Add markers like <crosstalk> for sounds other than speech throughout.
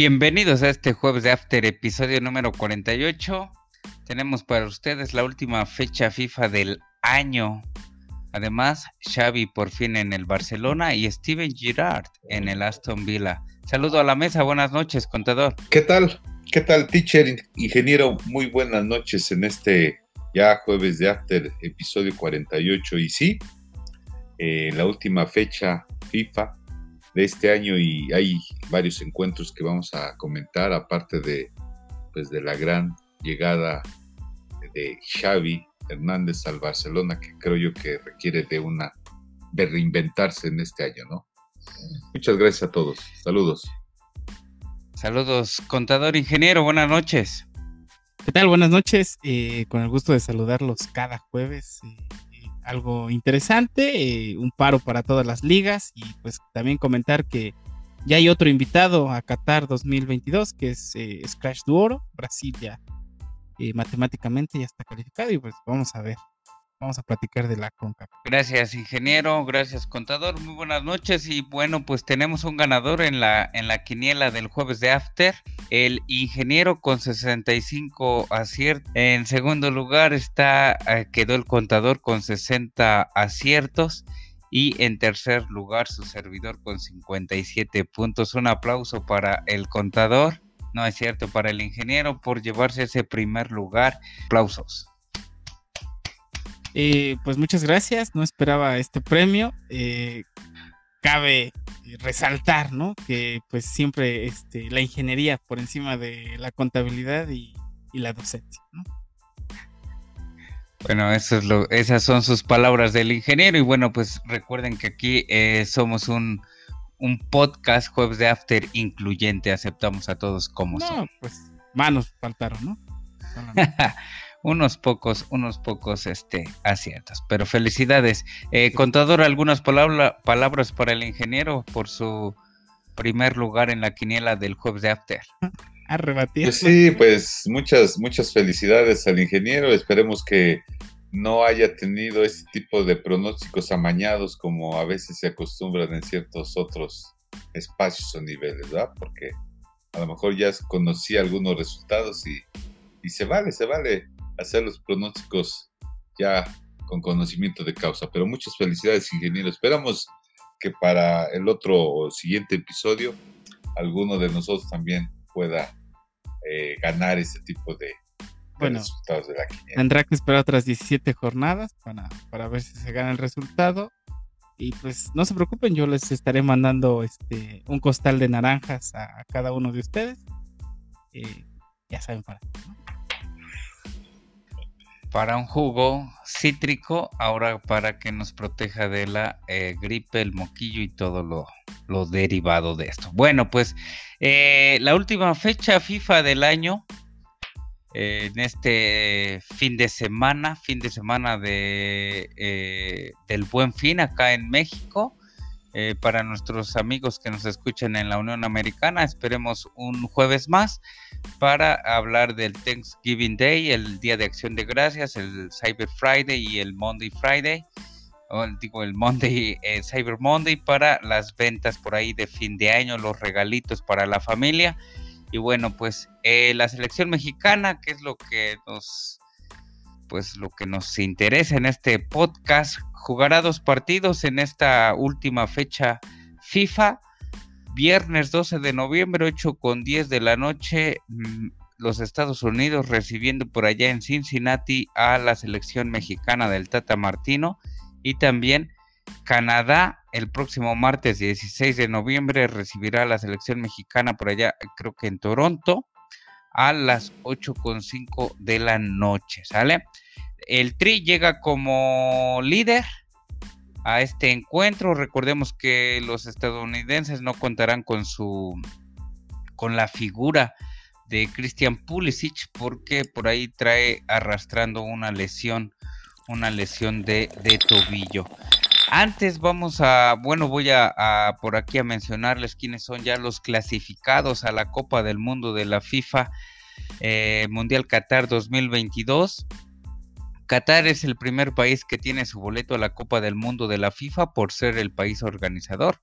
Bienvenidos a este jueves de After, episodio número 48. Tenemos para ustedes la última fecha FIFA del año. Además, Xavi por fin en el Barcelona y Steven Girard en el Aston Villa. Saludo a la mesa, buenas noches, contador. ¿Qué tal? ¿Qué tal, teacher, ingeniero? Muy buenas noches en este ya jueves de After, episodio 48. Y sí, eh, la última fecha FIFA de este año y hay varios encuentros que vamos a comentar, aparte de, pues, de la gran llegada de Xavi Hernández al Barcelona, que creo yo que requiere de una de reinventarse en este año, ¿no? Muchas gracias a todos. Saludos. Saludos, contador ingeniero, buenas noches. ¿Qué tal? Buenas noches. Eh, con el gusto de saludarlos cada jueves. Eh, algo interesante, un paro para todas las ligas y pues también comentar que ya hay otro invitado a Qatar 2022 que es Scratch Duoro. Brasil ya matemáticamente ya está calificado y pues vamos a ver vamos a platicar de la CONCACAF. Gracias, ingeniero, gracias, contador. Muy buenas noches y bueno, pues tenemos un ganador en la en la quiniela del jueves de After, el ingeniero con 65 aciertos. En segundo lugar está eh, quedó el contador con 60 aciertos. Y en tercer lugar, su servidor con 57 puntos. Un aplauso para el contador. No es cierto, para el ingeniero por llevarse ese primer lugar. Aplausos. Eh, pues muchas gracias, no esperaba este premio. Eh, cabe resaltar, ¿no? Que pues siempre este, la ingeniería por encima de la contabilidad y, la docencia, ¿no? Bueno, eso es lo, esas son sus palabras del ingeniero y bueno, pues recuerden que aquí eh, somos un, un, podcast jueves de after incluyente, aceptamos a todos como no, Pues manos faltaron, ¿no? <laughs> unos pocos, unos pocos este, aciertos. Pero felicidades. Eh, contador, algunas palabras para el ingeniero por su primer lugar en la quiniela del jueves de After. Arrebatido. Pues sí, pues muchas, muchas felicidades al ingeniero. Esperemos que no haya tenido este tipo de pronósticos amañados como a veces se acostumbran en ciertos otros espacios o niveles, ¿verdad? Porque a lo mejor ya conocí algunos resultados y, y se vale, se vale hacer los pronósticos ya con conocimiento de causa. Pero muchas felicidades, ingeniero. Esperamos que para el otro siguiente episodio alguno de nosotros también pueda eh, ganar ese tipo de, resultados de la quiniela. Tendrá que esperar otras 17 jornadas para, para ver si se gana el resultado. Y pues no se preocupen, yo les estaré mandando este un costal de naranjas a, cada uno de ustedes. Eh, ya saben para qué, ¿no? Para un jugo cítrico, ahora para que nos proteja de la eh, gripe, el moquillo y todo lo, derivado de esto. Bueno, pues eh, la última fecha FIFA del año, eh, en este fin de semana, fin de semana de, del buen fin acá en México. Eh, para nuestros amigos que nos escuchan en la Unión Americana. Esperemos un jueves más para hablar del Thanksgiving Day, el Día de Acción de Gracias, el Cyber Friday y el Monday Friday. Digo, el Monday, eh, Cyber Monday para las ventas por ahí de fin de año, los regalitos para la familia. Y bueno, pues eh, la selección mexicana, que es lo que nos pues lo que nos interesa en este podcast, jugará dos partidos en esta última fecha FIFA. Viernes 12 de noviembre, 8 con 10 de la noche, mm, los Estados Unidos recibiendo por allá en Cincinnati a la selección mexicana del Tata Martino y también Canadá el próximo martes 16 de noviembre recibirá a la selección mexicana por allá, creo que en Toronto a las 8.5 de la noche, ¿sale? El Tri llega como líder a este encuentro. Recordemos que los estadounidenses no contarán con su con la figura de Christian Pulisic porque por ahí trae arrastrando una lesión, una lesión de, de tobillo. Antes vamos a, bueno, voy a, por aquí a mencionarles quiénes son ya los clasificados a la Copa del Mundo de la FIFA eh, Mundial Qatar 2022. Qatar es el primer país que tiene su boleto a la Copa del Mundo de la FIFA por ser el país organizador.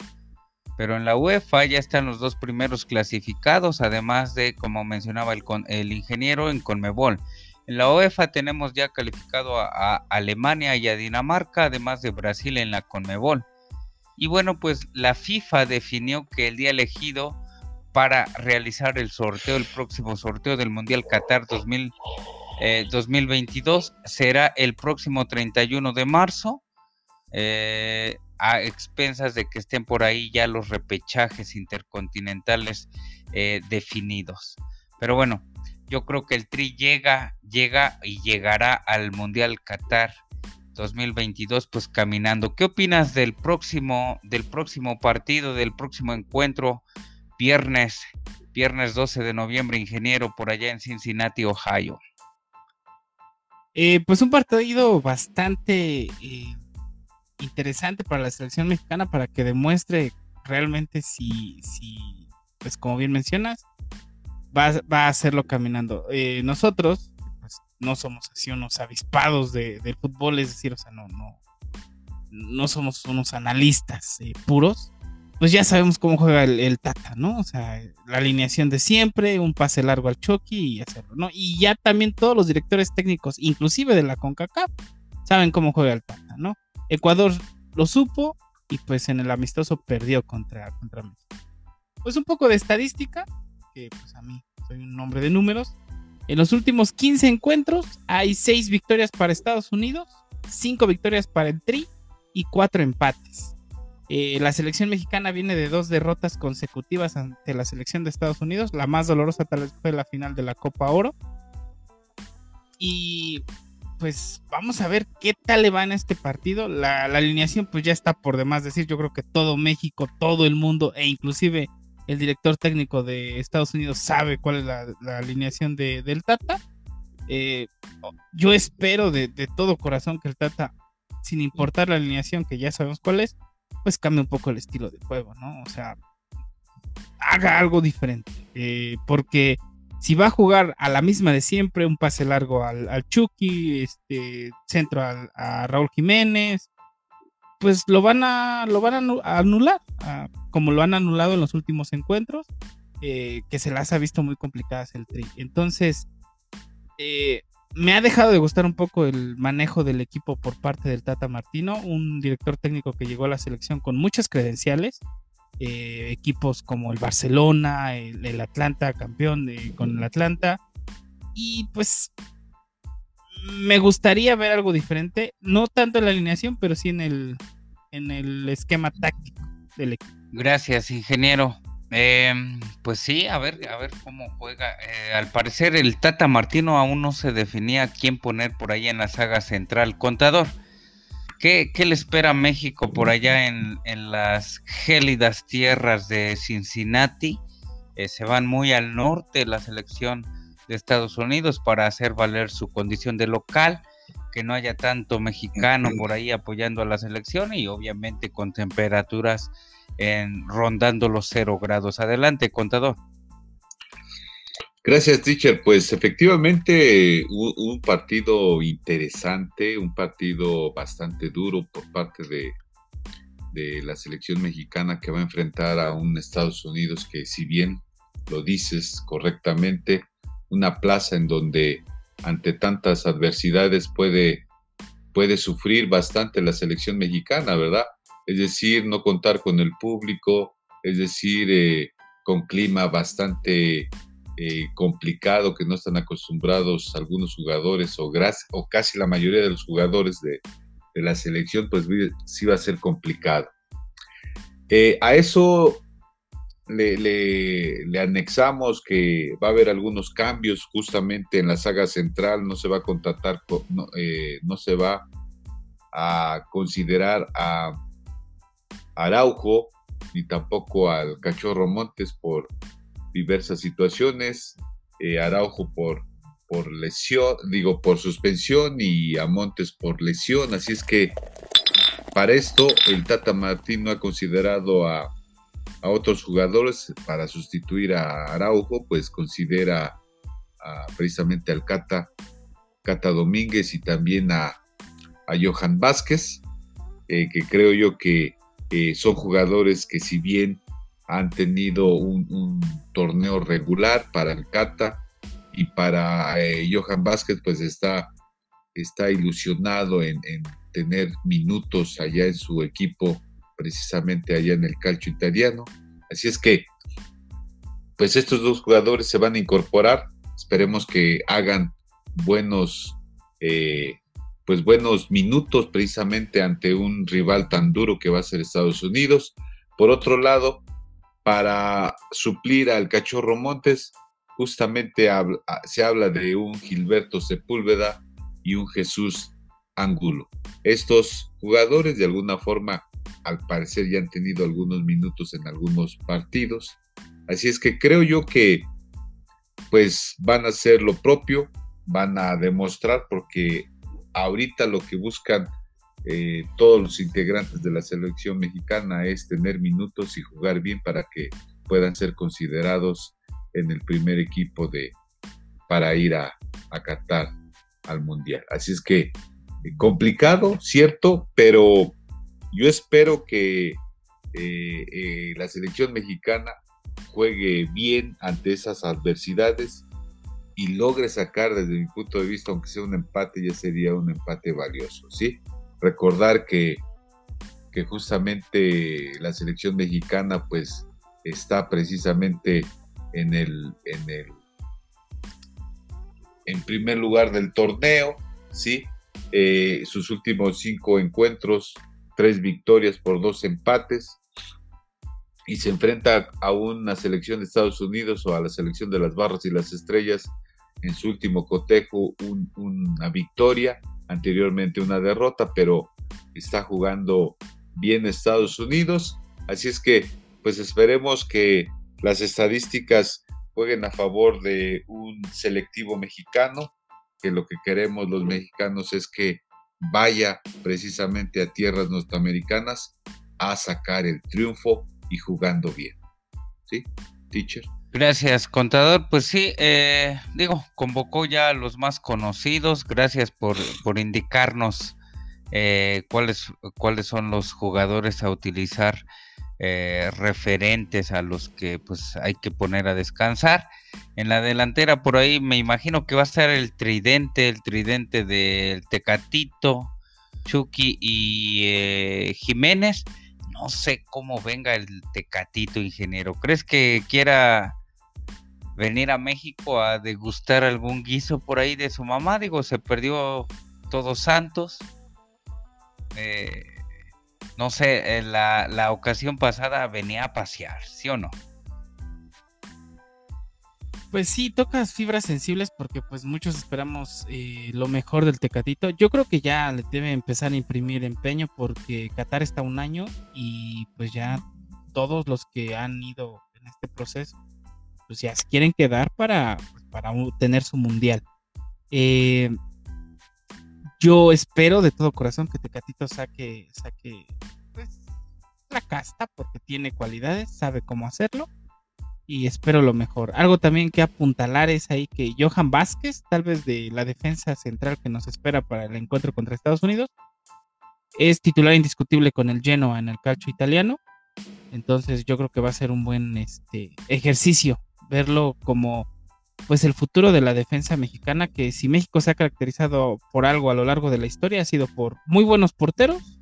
Pero en la UEFA ya están los dos primeros clasificados, además de, como mencionaba el, el ingeniero, en Conmebol. En la UEFA tenemos ya calificado a, Alemania y a Dinamarca, además de Brasil en la Conmebol. Y bueno, pues la FIFA definió que el día elegido para realizar el sorteo, el próximo sorteo del Mundial Qatar 2022 eh, será el próximo 31 de marzo. Eh, a expensas de que estén por ahí ya los repechajes intercontinentales eh, definidos. Pero bueno, yo creo que el Tri llega, llega y llegará al Mundial Qatar 2022 pues caminando. ¿Qué opinas del próximo del próximo partido, del próximo encuentro viernes viernes 12 de noviembre, ingeniero por allá en Cincinnati, Ohio? Eh, pues un partido bastante eh, interesante para la selección mexicana para que demuestre realmente si, si pues como bien mencionas, va, va a hacerlo caminando. Eh, nosotros, pues no somos así unos avispados de, del fútbol, es decir, o sea, no, no, no somos unos analistas eh, puros. Pues ya sabemos cómo juega el, Tata, ¿no? O sea, la alineación de siempre, un pase largo al Chucky y hacerlo, ¿no? Y ya también todos los directores técnicos, inclusive de la CONCACAF, saben cómo juega el Tata, ¿no? Ecuador lo supo y pues en el amistoso perdió contra, contra México. Pues un poco de estadística, que pues a mí soy un hombre de números. En los últimos 15 encuentros hay 6 victorias para Estados Unidos, 5 victorias para el Tri y 4 empates. Eh, la selección mexicana viene de dos derrotas consecutivas ante la selección de Estados Unidos. La más dolorosa tal vez fue la final de la Copa Oro. Y pues vamos a ver qué tal le va en este partido. La, alineación pues ya está por demás decir, yo creo que todo México, todo el mundo e inclusive el director técnico de Estados Unidos sabe cuál es la, alineación de, del Tata. Eh, yo espero de, todo corazón que el Tata, sin importar la alineación que ya sabemos cuál es, pues cambie un poco el estilo de juego, ¿no? O sea, haga algo diferente. Eh, porque si va a jugar a la misma de siempre, un pase largo al, al Chucky, este, centro a Raúl Jiménez, pues lo van a, lo van a anular, como lo han anulado en los últimos encuentros, eh, que se las ha visto muy complicadas el tri. Entonces, eh, me ha dejado de gustar un poco el manejo del equipo por parte del Tata Martino, un director técnico que llegó a la selección con muchas credenciales, eh, equipos como el Barcelona, el, Atlanta, campeón con el Atlanta. Y pues me gustaría ver algo diferente, no tanto en la alineación, pero sí en el, en el esquema táctico del equipo. Gracias, ingeniero. Em, pues sí, a ver, a ver cómo juega. Eh, al parecer el Tata Martino aún no se definía quién poner por ahí en la saga central. Contador, ¿Qué, le espera a México por allá en, las gélidas tierras de Cincinnati? Eh, se van muy al norte la selección de Estados Unidos para hacer valer su condición de local, que no haya tanto mexicano por ahí apoyando a la selección y obviamente con temperaturas en, rondando los cero grados. Adelante, contador. Gracias, teacher. Pues efectivamente un, partido interesante, un partido bastante duro por parte de, de, la selección mexicana que va a enfrentar a un Estados Unidos que si bien lo dices correctamente, una plaza en donde ante tantas adversidades puede, puede sufrir bastante la selección mexicana, ¿verdad? Es decir, no contar con el público, es decir, eh, con clima bastante eh, complicado que no están acostumbrados algunos jugadores o, casi la mayoría de los jugadores de, la selección, pues sí va a ser complicado. Eh, a eso le, anexamos que va a haber algunos cambios justamente en la saga central, no se va a contratar, no, eh, no se va a considerar a Araujo ni tampoco al Cachorro Montes por diversas situaciones, eh, Araujo por, por lesión, digo, por suspensión y a Montes por lesión, así es que para esto el Tata Martín no ha considerado a, otros jugadores para sustituir a Araujo, pues considera precisamente al Cata, Cata Domínguez y también a, a Johan Vázquez, eh, que creo yo que eh, son jugadores que si bien han tenido un, torneo regular para el Cata y para eh, Johan Vázquez pues está, está ilusionado en, tener minutos allá en su equipo, precisamente allá en el calcio italiano. Así es que pues estos dos jugadores se van a incorporar, esperemos que hagan buenos eh, pues buenos minutos precisamente ante un rival tan duro que va a ser Estados Unidos. Por otro lado, para suplir al Cachorro Montes, justamente se habla de un Gilberto Sepúlveda y un Jesús Angulo. Estos jugadores de alguna forma, al parecer, ya han tenido algunos minutos en algunos partidos. Así es que creo yo que pues van a hacer lo propio, van a demostrar porque ahorita lo que buscan eh, todos los integrantes de la selección mexicana es tener minutos y jugar bien para que puedan ser considerados en el primer equipo de para ir a, a Qatar al mundial. Así es que eh, complicado, cierto, pero yo espero que eh, la selección mexicana juegue bien ante esas adversidades y logre sacar desde mi punto de vista, aunque sea un empate, ya sería un empate valioso, ¿sí? Recordar que, que justamente la selección mexicana pues está precisamente en el, en el en primer lugar del torneo, ¿sí? Eh, sus últimos cinco encuentros, tres victorias por dos empates, y se enfrenta a una selección de Estados Unidos o a la selección de las barras y las estrellas en su último cotejo una victoria, anteriormente una derrota, pero está jugando bien Estados Unidos. Así es que, pues esperemos que las estadísticas jueguen a favor de un selectivo mexicano, que lo que queremos los mexicanos es que vaya precisamente a tierras norteamericanas a sacar el triunfo y jugando bien. ¿Sí, teacher? Gracias, contador. Pues sí, eh, digo, convocó ya a los más conocidos. Gracias por, por indicarnos eh, cuáles, cuáles son los jugadores a utilizar eh, referentes a los que pues hay que poner a descansar. En la delantera por ahí me imagino que va a estar el tridente, el tridente del Tecatito, Chucky y Jiménez. No sé cómo venga el Tecatito, ingeniero. ¿Crees que quiera venir a México a degustar algún guiso por ahí de su mamá. Digo, se perdió Todos Santos. Eh, no sé, la, la, ocasión pasada venía a pasear, ¿sí o no? Pues sí, tocas fibras sensibles porque pues muchos esperamos eh, lo mejor del Tecatito. Yo creo que ya le debe empezar a imprimir empeño porque Qatar está un año y pues ya todos los que han ido en este proceso pues ya se quieren quedar para, pues, para tener su mundial. Eh, yo espero de todo corazón que Tecatito saque, saque pues, la casta porque tiene cualidades, sabe cómo hacerlo y espero lo mejor. Algo también que apuntalar es ahí que Johan Vázquez, tal vez de la defensa central que nos espera para el encuentro contra Estados Unidos, es titular indiscutible con el Genoa en el calcio italiano. Entonces yo creo que va a ser un buen este, ejercicio verlo como pues el futuro de la defensa mexicana, que si México se ha caracterizado por algo a lo largo de la historia, ha sido por muy buenos porteros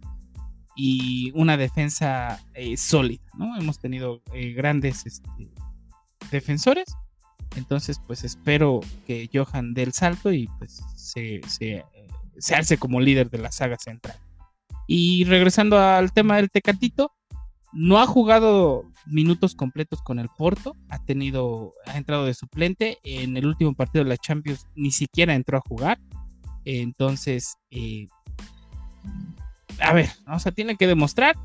y una defensa eh, sólida, ¿no? Hemos tenido eh, grandes este, defensores, entonces pues espero que Johan dé el salto y pues se, se, se alce como líder de la saga central. Y regresando al tema del Tecatito, no ha jugado minutos completos con el Porto, ha tenido, ha entrado de suplente. En el último partido de la Champions ni siquiera entró a jugar. Entonces, eh, a ver, o sea, tiene que demostrar.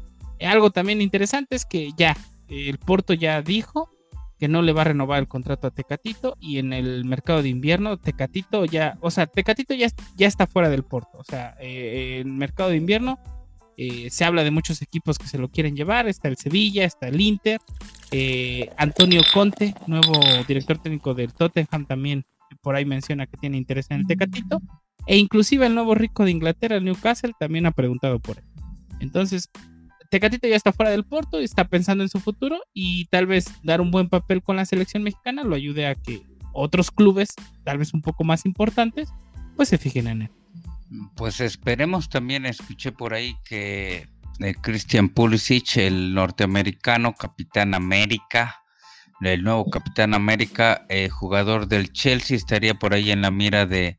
Algo también interesante es que ya, el Porto ya dijo que no le va a renovar el contrato a Tecatito y en el mercado de invierno Tecatito ya, o sea, Tecatito ya, ya está fuera del Porto, o sea, eh, el mercado de invierno eh, se habla de muchos equipos que se lo quieren llevar. Está el Sevilla, está el Inter. Eh, Antonio Conte, nuevo director técnico del Tottenham, también por ahí menciona que tiene interés en el Tecatito. E inclusive el nuevo rico de Inglaterra, el Newcastle, también ha preguntado por él. Entonces, Tecatito ya está fuera del Porto, está pensando en su futuro y tal vez dar un buen papel con la selección mexicana lo ayude a que otros clubes, tal vez un poco más importantes, pues se fijen en él. Pues esperemos también, escuché por ahí que eh, Christian Pulisic, el norteamericano, capitán América, el nuevo capitán América, eh, jugador del Chelsea, estaría por ahí en la mira de,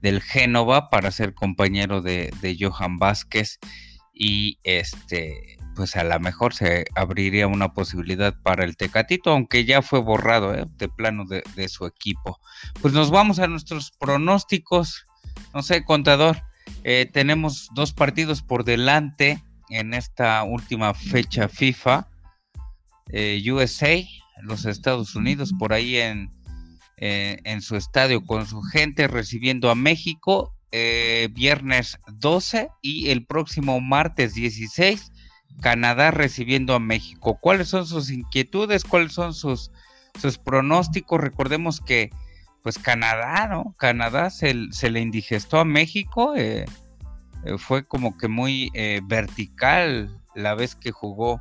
del Génova para ser compañero de, de Johan Vázquez y este pues a lo mejor se abriría una posibilidad para el Tecatito, aunque ya fue borrado ¿eh? de plano de, su equipo. Pues nos vamos a nuestros pronósticos. No sé, contador, eh, tenemos dos partidos por delante en esta última fecha FIFA. Eh, USA, los Estados Unidos, por ahí en, en su estadio con su gente recibiendo a México eh, viernes 12 y el próximo martes 16 Canadá recibiendo a México. ¿Cuáles son sus inquietudes? ¿Cuáles son sus, sus pronósticos? Recordemos que pues Canadá, ¿no? Canadá se, le indigestó a México. Eh, eh, fue como que muy vertical la vez que jugó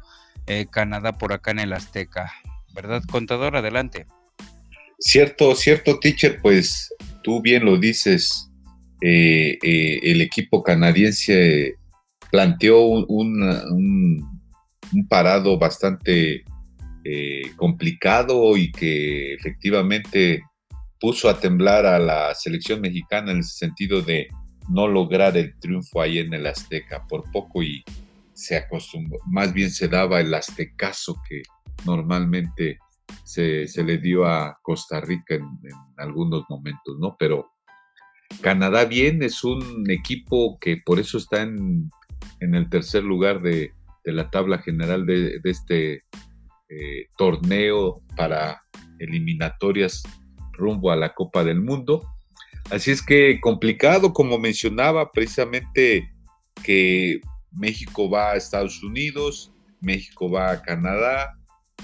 Canadá por acá en el Azteca. ¿Verdad, contador? Adelante. Cierto, cierto, teacher, pues tú bien lo dices. Eh, eh, el equipo canadiense planteó un, parado bastante eh, complicado y que efectivamente puso a temblar a la selección mexicana en el sentido de no lograr el triunfo ahí en el Azteca por poco y se acostumbró, más bien se daba el aztecaso que normalmente se, le dio a Costa Rica en, en, algunos momentos, ¿no? Pero Canadá bien, es un equipo que por eso está en, el tercer lugar de, la tabla general de, este eh, torneo para eliminatorias rumbo a la Copa del Mundo. Así es que complicado, como mencionaba, precisamente que México va a Estados Unidos, México va a Canadá,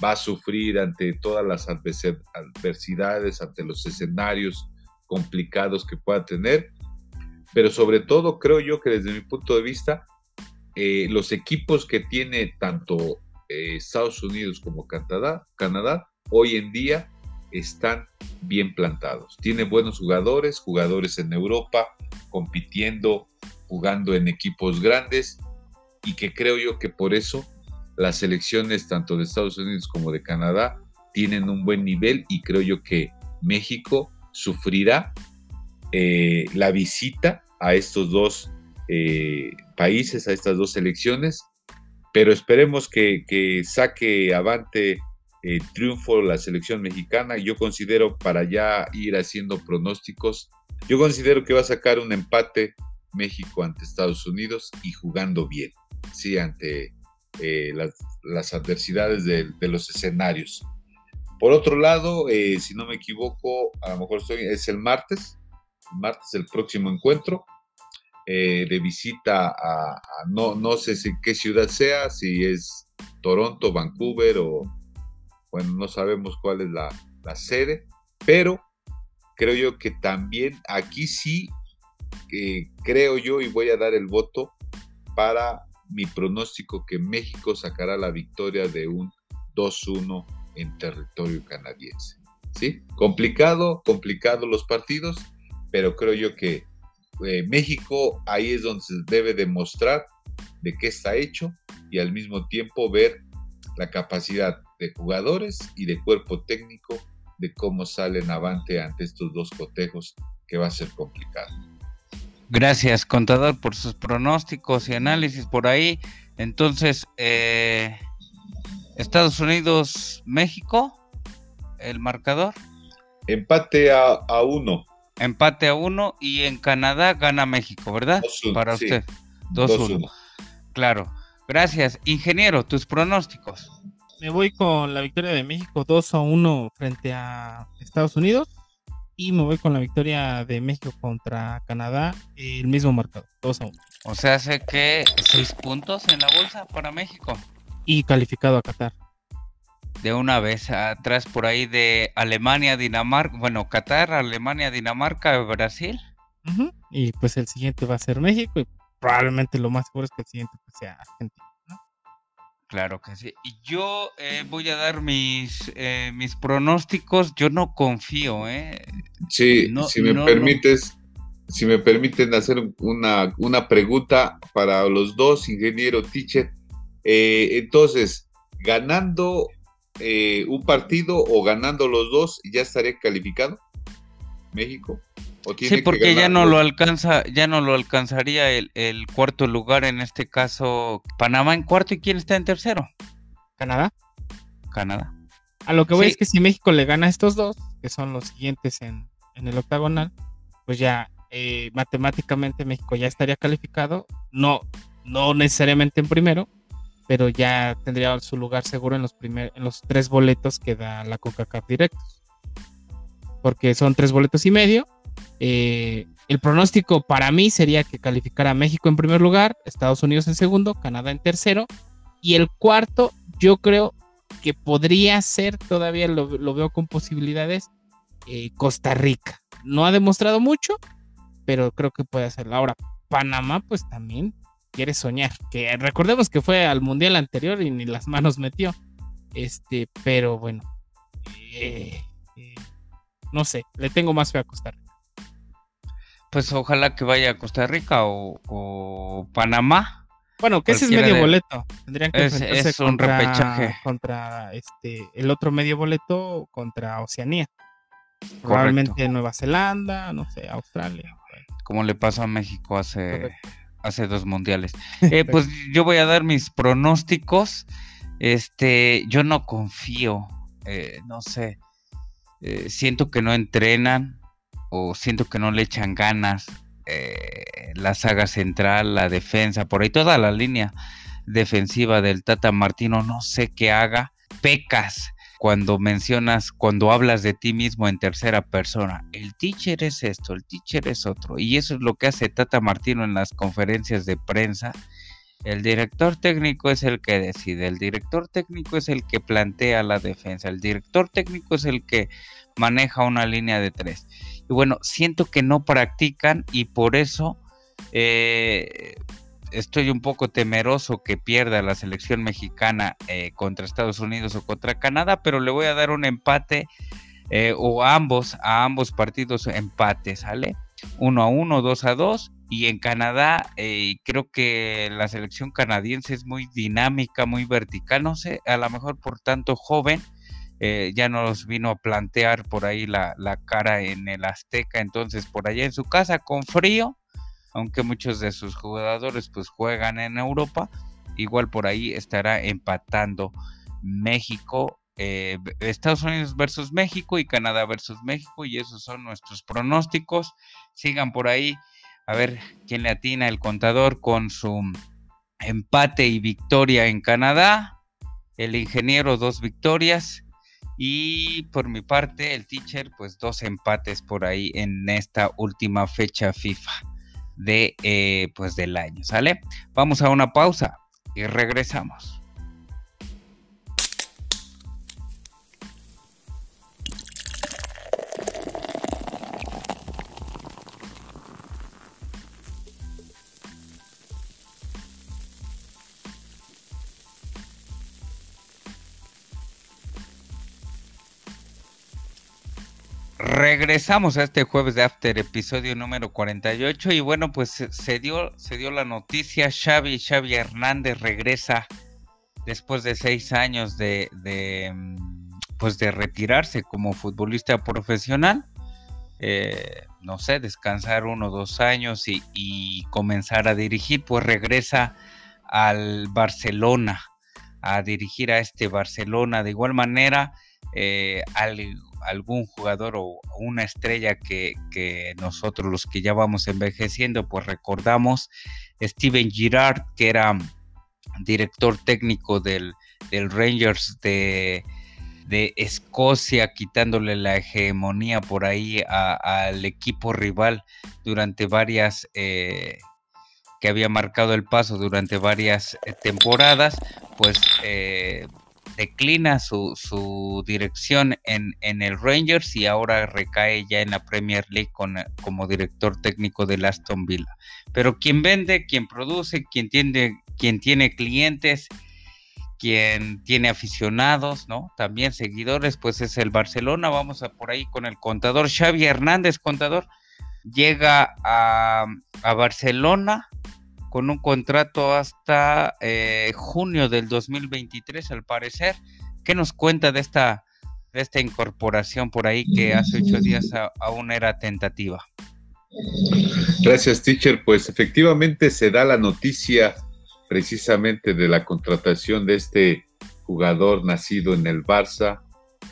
va a sufrir ante todas las adversidades, ante los escenarios complicados que pueda tener, pero sobre todo creo yo que desde mi punto de vista, eh, los equipos que tiene tanto eh, Estados Unidos como Canadá, Canadá, hoy en día están bien plantados. Tiene buenos jugadores, jugadores en Europa, compitiendo, jugando en equipos grandes y que creo yo que por eso las selecciones tanto de Estados Unidos como de Canadá tienen un buen nivel y creo yo que México sufrirá eh, la visita a estos dos eh, países, a estas dos elecciones, pero esperemos que, saque avante el triunfo la selección mexicana. Yo considero, para ya ir haciendo pronósticos, yo considero que va a sacar un empate México ante Estados Unidos y jugando bien, sí, ante eh, las, adversidades de, los escenarios. Por otro lado, eh, si no me equivoco, a lo mejor estoy, es el martes, martes el próximo encuentro eh, de visita a, no, no sé si qué ciudad sea, si es Toronto, Vancouver o, bueno, no sabemos cuál es la, sede, pero creo yo que también aquí sí, eh, creo yo y voy a dar el voto para mi pronóstico que México sacará la victoria de un 2-1 en territorio canadiense. ¿Sí? Complicado, complicado los partidos, pero creo yo que eh, México ahí es donde se debe demostrar de qué está hecho y al mismo tiempo ver la capacidad de jugadores y de cuerpo técnico de cómo salen avante ante estos dos cotejos que va a ser complicado. Gracias, contador, por sus pronósticos y análisis por ahí. Entonces, eh, Estados Unidos, México, el marcador. Empate a, uno. Empate a uno y en Canadá gana México, ¿verdad? Para usted. 2-1. Claro. Gracias. Ingeniero, tus pronósticos. Me voy con la victoria de México 2 a 1 frente a Estados Unidos. Y me voy con la victoria de México contra Canadá, el mismo marcador, 2 a 1. O sea, hace que 6 puntos en la bolsa para México y calificado a Qatar. De una vez atrás por ahí de Alemania, Dinamarca, bueno, Qatar, Alemania, Dinamarca, Brasil. Y pues el siguiente va a ser México y probablemente lo más seguro es que el siguiente pues, sea Argentina. Claro que sí. Yo eh, voy a dar mis, eh, mis pronósticos. Yo no confío, ¿eh? Sí, si me permites, si me permiten hacer una, una, pregunta para los dos, ingeniero teacher. Eh, entonces, ganando un partido o ganando los dos, ¿ya estaría calificado México? Sí, porque ya no lo alcanza, ya no lo alcanzaría el, cuarto lugar, en este caso Panamá en cuarto y quién está en tercero. Canadá. Canadá. A lo que voy es que si México le gana a estos dos, que son los siguientes en, el octagonal, pues ya eh, matemáticamente México ya estaría calificado, no, no necesariamente en primero, pero ya tendría su lugar seguro en los primer, en los tres boletos que da la CONCACAF directos. Porque son tres boletos y medio eh, el pronóstico para mí sería que calificara México en primer lugar, Estados Unidos en segundo, Canadá en tercero. Y el cuarto, yo creo que podría ser, todavía lo, veo con posibilidades, eh, Costa Rica. No ha demostrado mucho, pero creo que puede hacerlo. Ahora, Panamá, pues también quiere soñar. Que recordemos que fue al mundial anterior y ni las manos metió. Este, pero bueno, eh, no sé, le tengo más fe a Costa Rica. Pues ojalá que vaya a Costa Rica o, Panamá. Bueno, que ese es medio boleto. Tendrían que es, un repechaje. Contra este, el otro medio boleto contra Oceanía. Probablemente Nueva Zelanda, no sé, Australia. Como le pasó a México hace, hace dos mundiales. <laughs> Eh, pues yo voy a dar mis pronósticos. Este, yo no confío, eh, no sé. Eh, siento que no entrenan o siento que no le echan ganas eh, la saga central, la defensa, por ahí toda la línea defensiva del Tata Martino, no sé qué haga, pecas cuando mencionas, cuando hablas de ti mismo en tercera persona, el teacher es esto, el teacher es otro, y eso es lo que hace Tata Martino en las conferencias de prensa. El director técnico es el que decide, el director técnico es el que plantea la defensa, el director técnico es el que maneja una línea de tres. Y bueno, siento que no practican y por eso eh, estoy un poco temeroso que pierda la selección mexicana eh, contra Estados Unidos o contra Canadá, pero le voy a dar un empate eh, o ambos, a ambos partidos empate, ¿sale? Uno a uno, dos a dos. Y en Canadá creo que la selección canadiense es muy dinámica, muy vertical, no sé, a lo mejor por tanto joven, eh, ya nos vino a plantear por ahí la, cara en el Azteca, entonces por allá en su casa con frío, aunque muchos de sus jugadores pues juegan en Europa, igual por ahí estará empatando México, eh, Estados Unidos versus México y Canadá versus México y esos son nuestros pronósticos. Sigan por ahí a ver quién le atina el contador con su empate y victoria en Canadá. El ingeniero dos victorias y por mi parte, el teacher, pues dos empates por ahí en esta última fecha FIFA de eh, pues del año, ¿sale? Vamos a una pausa y regresamos. Regresamos a este jueves de After, episodio número 48. Y bueno, pues se dio, se dio la noticia. Xavi, Xavi Hernández regresa después de seis años de, mm, pues de retirarse como futbolista profesional. Eh, no sé, descansar uno o dos años y, comenzar a dirigir, pues regresa al Barcelona, a dirigir a este Barcelona. De igual manera, eh, algún jugador o una estrella que, nosotros los que ya vamos envejeciendo, pues recordamos Steven Girard, que era director técnico del, Rangers de, Escocia, quitándole la hegemonía por ahí al equipo rival durante varias... Eh, que había marcado el paso durante varias eh, temporadas, pues declina su, su dirección en, en, el Rangers y ahora recae ya en la Premier League con, como director técnico del Aston Villa. Pero quien vende, quien produce, quien tiene, tiene clientes, quien tiene aficionados, ¿no? También seguidores, pues es el Barcelona. Vamos a por ahí con el contador Xavi Hernández, contador. Llega a, Barcelona con un contrato hasta eh, junio del 2023, al parecer. ¿Qué nos cuenta de esta, de esta incorporación por ahí que hace ocho días aún era tentativa? Gracias, teacher. Pues efectivamente se da la noticia precisamente de la contratación de este jugador nacido en el Barça,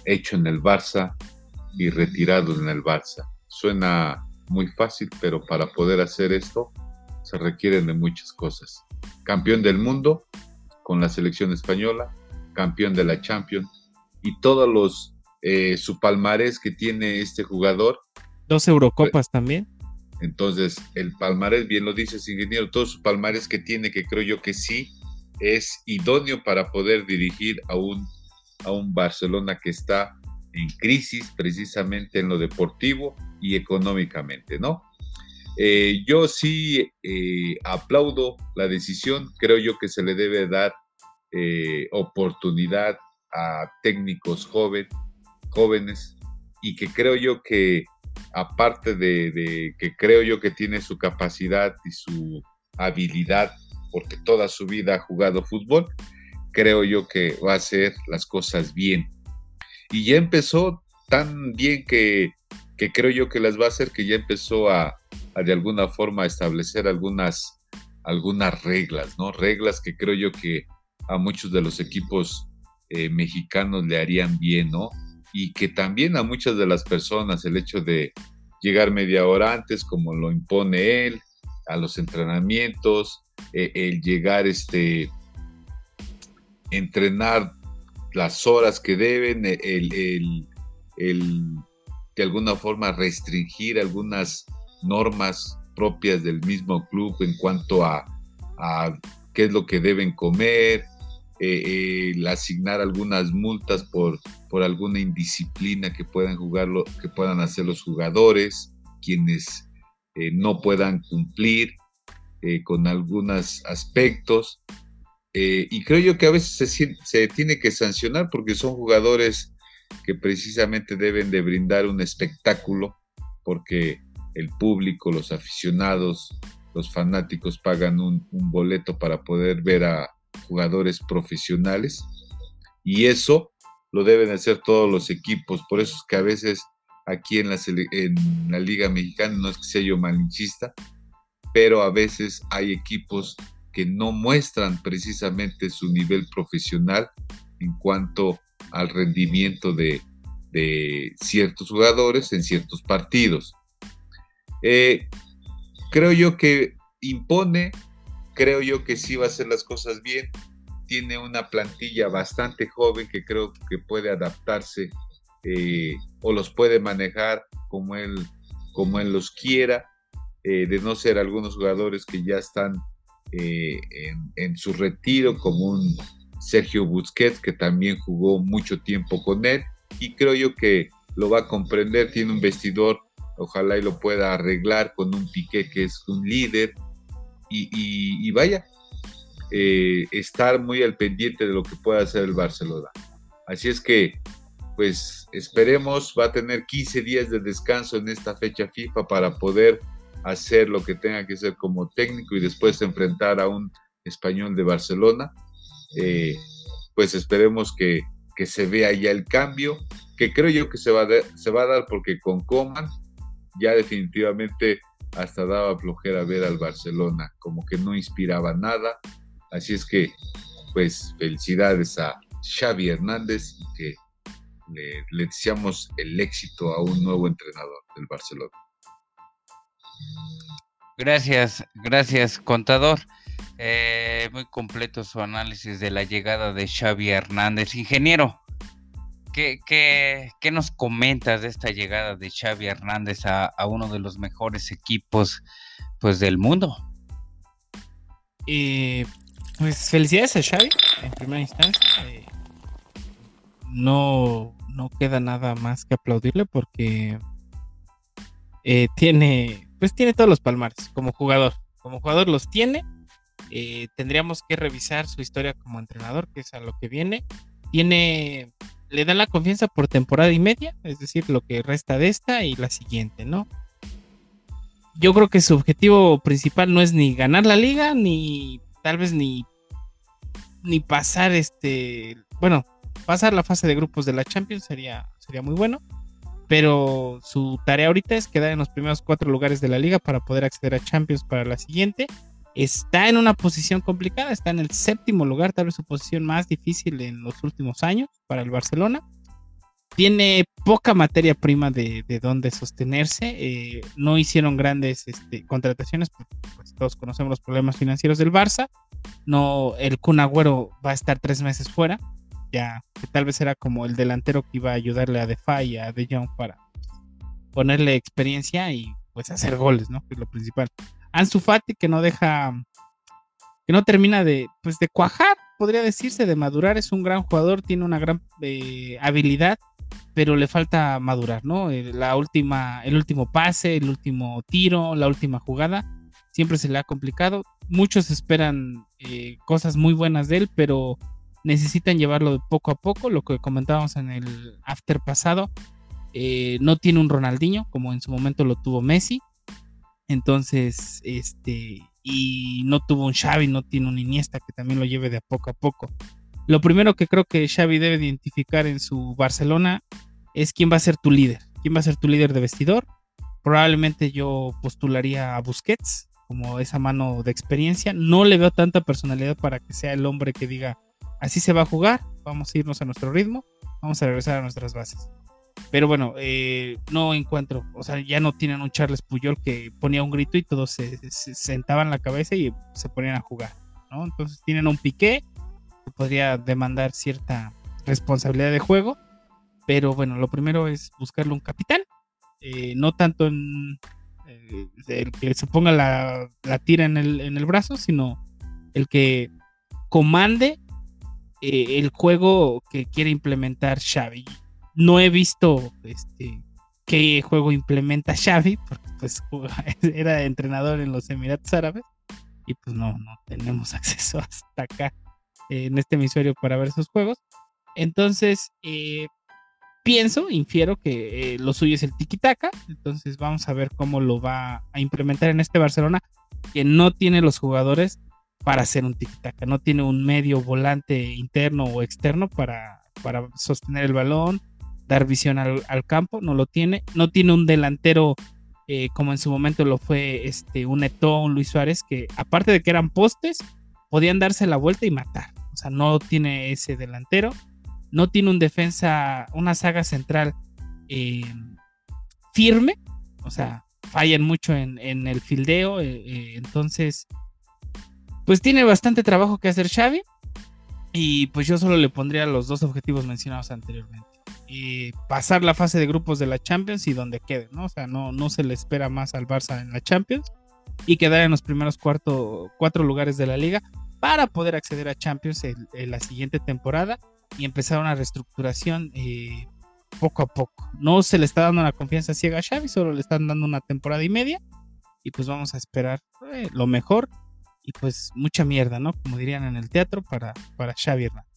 hecho en el Barça y retirado en el Barça. Suena muy fácil, pero para poder hacer esto se requieren de muchas cosas. Campeón del mundo con la selección española, campeón de la Champions y todos los eh, su palmarés que tiene este jugador. Dos Eurocopas también. Entonces, el palmarés, bien lo dices, ingeniero, todos sus palmarés que tiene, que creo yo que sí es idóneo para poder dirigir a un, a un Barcelona que está en crisis precisamente en lo deportivo y económicamente, ¿no? Eh, yo sí eh, aplaudo la decisión, creo yo que se le debe dar eh, oportunidad a técnicos jóvenes y que creo yo que aparte de, que creo yo que tiene su capacidad y su habilidad, porque toda su vida ha jugado fútbol, creo yo que va a hacer las cosas bien. Y ya empezó tan bien que, creo yo que las va a hacer, que ya empezó a, de alguna forma a establecer algunas, algunas reglas, ¿no? Reglas que creo yo que a muchos de los equipos eh, mexicanos le harían bien, ¿no? y que también a muchas de las personas el hecho de llegar media hora antes, como lo impone él, a los entrenamientos, eh, el llegar, este, entrenar las horas que deben, el, de alguna forma restringir algunas normas propias del mismo club en cuanto a, qué es lo que deben comer, eh, asignar algunas multas por, por alguna indisciplina que puedan jugarlo, que puedan hacer los jugadores, quienes eh, no puedan cumplir eh, con algunos aspectos. y creo yo que a veces se, se, tiene que sancionar porque son jugadores que precisamente deben de brindar un espectáculo porque el público, los aficionados, los fanáticos pagan un boleto para poder ver a, jugadores profesionales y eso lo deben hacer todos los equipos. Por eso es que a veces aquí en la, en la Liga Mexicana, no es que sea yo malinchista, pero a veces hay equipos que no muestran precisamente su nivel profesional en cuanto al rendimiento de, ciertos jugadores en ciertos partidos. Eh, creo yo que impone creo yo que sí va a hacer las cosas bien. Tiene una plantilla bastante joven que creo que puede adaptarse eh, o los puede manejar como él, como él los quiera, eh, de no ser algunos jugadores que ya están eh, en, su retiro, como un Sergio Busquets, que también jugó mucho tiempo con él, y creo yo que lo va a comprender, tiene un vestidor, ojalá y lo pueda arreglar con un Piqué que es un líder, y, vaya, eh, estar muy al pendiente de lo que pueda hacer el Barcelona. Así es que, pues esperemos, va a tener 15 días de descanso en esta fecha FIFA para poder hacer lo que tenga que hacer como técnico y después enfrentar a un español de Barcelona. Eh, pues esperemos que, que, se vea ya el cambio, que creo yo que se va, se va a dar porque con Coman ya definitivamente hasta daba flojera ver al Barcelona, como que no inspiraba nada. Así es que, pues, felicidades a Xavi Hernández y que le, deseamos el éxito a un nuevo entrenador del Barcelona. Gracias, gracias, contador. Eh, muy completo su análisis de la llegada de Xavi Hernández. Ingeniero, ¿Qué, nos comentas de esta llegada de Xavi Hernández a, uno de los mejores equipos pues, del mundo? Pues felicidades a Xavi en primera instancia. Eh, no, no queda nada más que aplaudirle porque eh, tiene, pues tiene todos los palmares como jugador. Como jugador los tiene Eh, tendríamos que revisar su historia como entrenador, que es a lo que viene. Tiene, le dan la confianza por temporada y media, es decir, lo que resta de esta y la siguiente, ¿no? Yo creo que su objetivo principal no es ni ganar la liga, ni tal vez ni, ni pasar este, bueno, pasar la fase de grupos de la Champions sería, sería muy bueno pero su tarea ahorita es quedar en los primeros cuatro lugares de la liga para poder acceder a Champions para la siguiente. Está en una posición complicada, está en el séptimo lugar, tal vez su posición más difícil en los últimos años para el Barcelona. Tiene poca materia prima de, de donde sostenerse. Eh, no hicieron grandes este, contrataciones, porque pues, todos conocemos los problemas financieros del Barça. No, el Kun Agüero va a estar tres meses fuera ya, que tal vez era como el delantero que iba a ayudarle a Defy y a De Jong para ponerle experiencia y pues hacer goles, ¿no? Que es lo principal. Ansu Fati que no deja, que no termina de, pues de cuajar, podría decirse, de madurar, es un gran jugador, tiene una gran eh, habilidad, pero le falta madurar, ¿no? Eh, la última, el último pase, el último tiro, la última jugada, siempre se le ha complicado. Muchos esperan eh, cosas muy buenas de él, pero necesitan llevarlo de poco a poco, lo que comentábamos en el after pasado. No tiene un Ronaldinho como en su momento lo tuvo Messi. Entonces, este, y no tuvo un Xavi, no tiene un Iniesta que también lo lleve de poco a poco. Lo primero que creo que Xavi debe identificar en su Barcelona es quién va a ser tu líder, quién va a ser tu líder de vestidor. Probablemente yo postularía a Busquets como esa mano de experiencia. No le veo tanta personalidad para que sea el hombre que diga, así se va a jugar, vamos a irnos a nuestro ritmo, vamos a regresar a nuestras bases. Pero bueno, eh, no encuentro, o sea, ya no tienen un Charles Puyol que ponía un grito y todos se, sentaban la cabeza y se ponían a jugar, ¿no? Entonces tienen un piqué que podría demandar cierta responsabilidad de juego, pero bueno, lo primero es buscarle un capitán, eh, no tanto en eh, el que se ponga la, tira en el, en el brazo, sino el que comande eh, el juego que quiere implementar Xavi. No he visto este, qué juego implementa Xavi, porque pues <laughs> era entrenador en los Emiratos Árabes y pues no, no tenemos <laughs> acceso hasta acá en este hemisferio para ver esos juegos. Entonces, eh, pienso, infiero que eh, lo suyo es el tiki-taka. Entonces, vamos a ver cómo lo va a implementar en este Barcelona, que no tiene los jugadores para hacer un tic-tac. No tiene un medio volante interno o externo para, para sostener el balón, dar visión al, campo. No lo tiene. No tiene un delantero eh, como en su momento lo fue este, un Eto, un Luis Suárez, que aparte de que eran postes, podían darse la vuelta y matar. O sea, no tiene ese delantero. No tiene un defensa, una saga central eh, firme. O sea, fallan mucho en, el fildeo. Eh, entonces, pues tiene bastante trabajo que hacer Xavi. Y pues yo solo le pondría los dos objetivos mencionados anteriormente. Y pasar la fase de grupos de la Champions y donde quede, ¿no? O sea, no, no se le espera más al Barça en la Champions. Y quedar en los primeros cuatro lugares de la liga para poder acceder a Champions en, la siguiente temporada y empezar una reestructuración eh, poco a poco. No se le está dando una confianza ciega a Xavi, solo le están dando una temporada y media. Y pues vamos a esperar eh, lo mejor y pues mucha mierda, ¿no? Como dirían en el teatro para, para Xavi Hernández.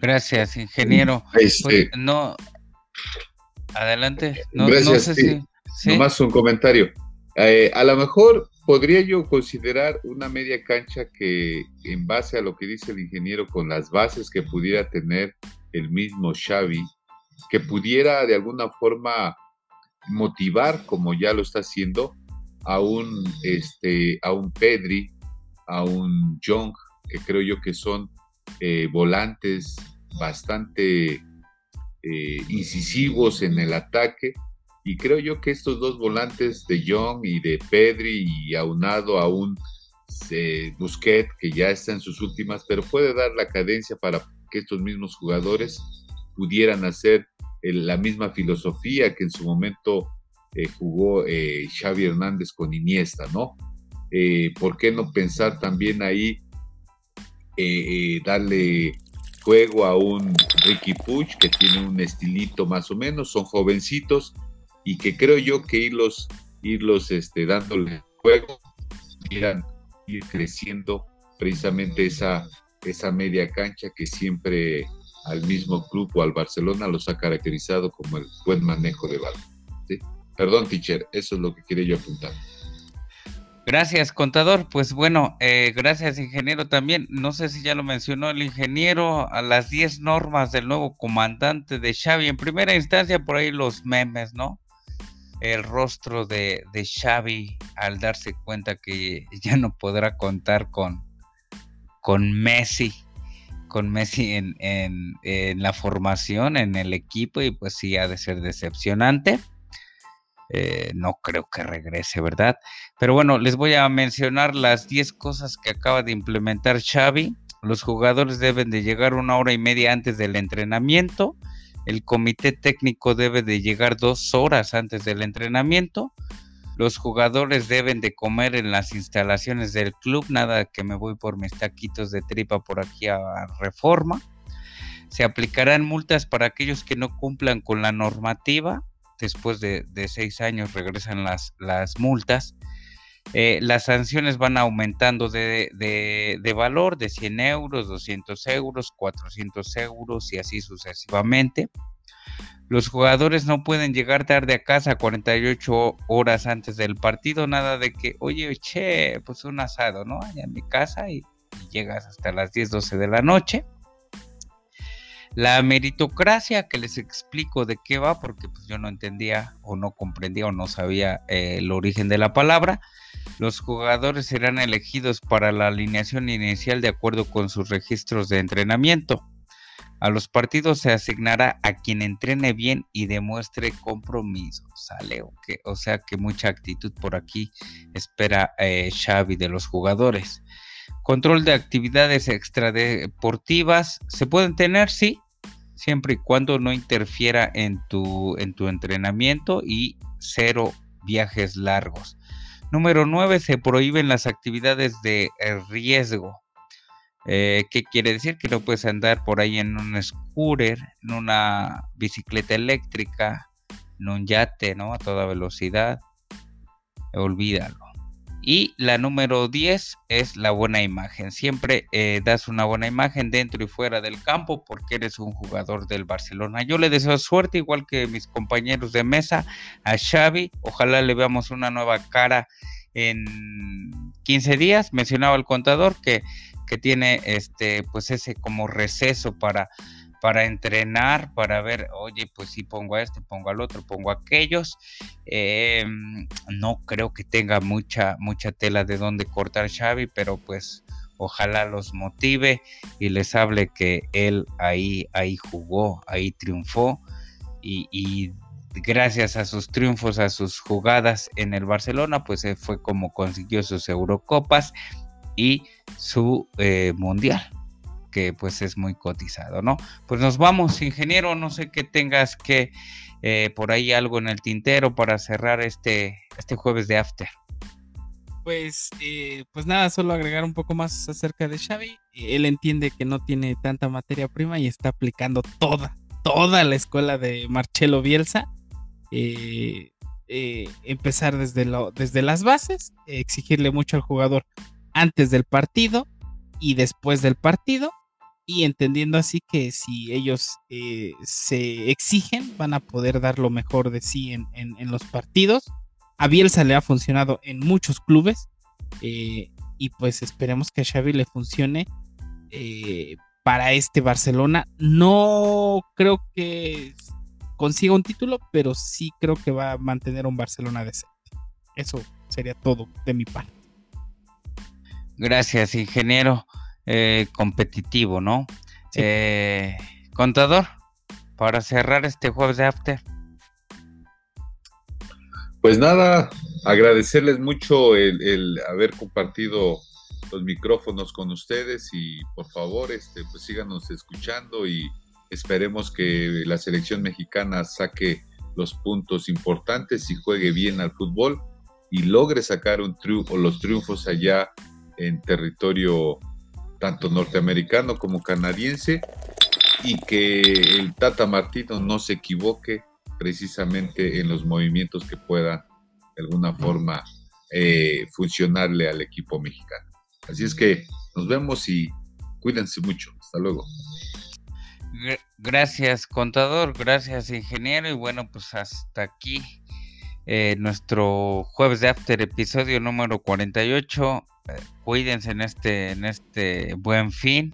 Gracias, ingeniero. Pues, no, adelante. No, Gracias, no sé si, Nomás un comentario. Eh, a lo mejor podría yo considerar una media cancha que en base a lo que dice el ingeniero con las bases que pudiera tener el mismo Xavi, que pudiera de alguna forma motivar como ya lo está haciendo a un, este, a un Pedri, a un Young, que creo yo que son eh, volantes bastante eh, incisivos en el ataque. Y creo yo que estos dos volantes de Young y de Pedri y aunado a un eh, Busquet que ya está en sus últimas, pero puede dar la cadencia para que estos mismos jugadores pudieran hacer la misma filosofía que en su momento eh, jugó eh, Xavi Hernández con Iniesta, ¿no? Eh, ¿Por qué no pensar también ahí darle juego a un Ricky Puch que tiene un estilito más o menos, son jovencitos y que creo yo que irlos, irlos este, dándole juego, ir creciendo precisamente esa, esa media cancha que siempre al mismo club o al Barcelona los ha caracterizado como el buen manejo de balón. Perdón, teacher, eso es lo que quería yo apuntar. Gracias, contador. Pues bueno, eh, gracias, ingeniero, también. No sé si ya lo mencionó el ingeniero, a las 10 normas del nuevo comandante de Xavi. En primera instancia, por ahí los memes, ¿no? El rostro de, de Xavi al darse cuenta que <laughs> ya no podrá contar con, con Messi, con Messi en, en, en la formación, en el equipo, y pues sí ha de ser decepcionante. Eh, no creo que regrese, ¿verdad? Pero bueno, les voy a mencionar las 10 cosas que acaba de implementar Xavi. Los jugadores deben de llegar una hora y media antes del entrenamiento. El comité técnico debe de llegar dos horas antes del entrenamiento. Los jugadores deben de comer en las instalaciones del club, nada que me voy por mis taquitos de tripa por aquí a Reforma. Se aplicarán multas para aquellos que no cumplan con la normativa después de, seis años regresan las, multas. Eh, las sanciones van aumentando de, valor de 100 euros, 200 euros, 400 euros y así sucesivamente. Los jugadores no pueden llegar tarde a casa 48 horas antes del partido, nada de que, oye, che, pues un asado, ¿no? Allá en mi casa y, y llegas hasta las 10, 12 de la noche. La meritocracia, que les explico de qué va, porque pues, yo no entendía o no comprendía o no sabía eh, el origen de la palabra. Los jugadores serán elegidos para la alineación inicial de acuerdo con sus registros de entrenamiento. A los partidos se asignará a quien entrene bien y demuestre compromiso. Sale, o sea que mucha actitud por aquí espera eh, Xavi de los jugadores. Control de actividades extradeportivas. ¿Se pueden tener? Sí. Siempre y cuando no interfiera en tu, en tu entrenamiento y cero viajes largos. Número 9. Se prohíben las actividades de eh, riesgo. Eh, ¿Qué quiere decir? Que no puedes andar por ahí en un scooter, en una bicicleta eléctrica, en un yate, ¿no? A toda velocidad. Olvídalo. Y la número 10 es la buena imagen. Siempre eh, das una buena imagen dentro y fuera del campo porque eres un jugador del Barcelona. Yo le deseo suerte, igual que mis compañeros de mesa, a Xavi. Ojalá le veamos una nueva cara en 15 días. Mencionaba el contador que, que tiene este, pues ese como receso para para entrenar, para ver, oye, pues si pongo a este, pongo al otro, pongo a aquellos. Em, no creo que tenga mucha, mucha tela de dónde cortar Xavi, pero pues ojalá los motive y les hable que él ahí, ahí jugó, ahí triunfó y, y gracias a sus triunfos, a sus jugadas en el Barcelona, pues fue como consiguió sus Eurocopas y su eh, Mundial que pues es muy cotizado, ¿no? Pues nos vamos, ingeniero, no sé qué tengas que eh, por ahí algo en el tintero para cerrar este, este jueves de After. Pues, eh, pues nada, solo agregar un poco más acerca de Xavi. Él entiende que no tiene tanta materia prima y está aplicando toda, toda la escuela de Marcelo Bielsa. Eh, empezar desde, lo, desde las bases, exigirle mucho al jugador antes del partido y después del partido y entendiendo así que si ellos eh, se exigen van a poder dar lo mejor de sí en, los partidos. A Bielsa le ha funcionado en muchos clubes eh, y pues esperemos que a Xavi le funcione eh, para este Barcelona. No creo que consiga un título, pero sí creo que va a mantener un Barcelona decente. Eso sería todo de mi parte. Gracias, ingeniero. Eh, competitivo, ¿no? Eh, contador, para cerrar este jueves de After. Pues nada, agradecerles mucho el, haber compartido los micrófonos con ustedes y por favor, este, pues síganos escuchando y esperemos que la selección mexicana saque los puntos importantes y juegue bien al fútbol y logre sacar un triunfo, los triunfos allá en territorio tanto norteamericano como canadiense, y que el Tata Martino no se equivoque precisamente en los movimientos que pueda de alguna forma eh, funcionarle al equipo mexicano. Así es que nos vemos y cuídense mucho. Hasta luego. Gracias, contador. Gracias, ingeniero. Y bueno, pues hasta aquí eh, nuestro jueves de After, episodio número 48. Eh, cuídense en este, en este buen fin.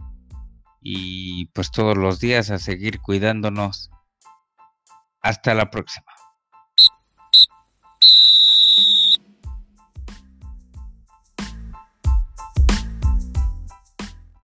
Y pues todos los días a seguir cuidándonos. Hasta la próxima.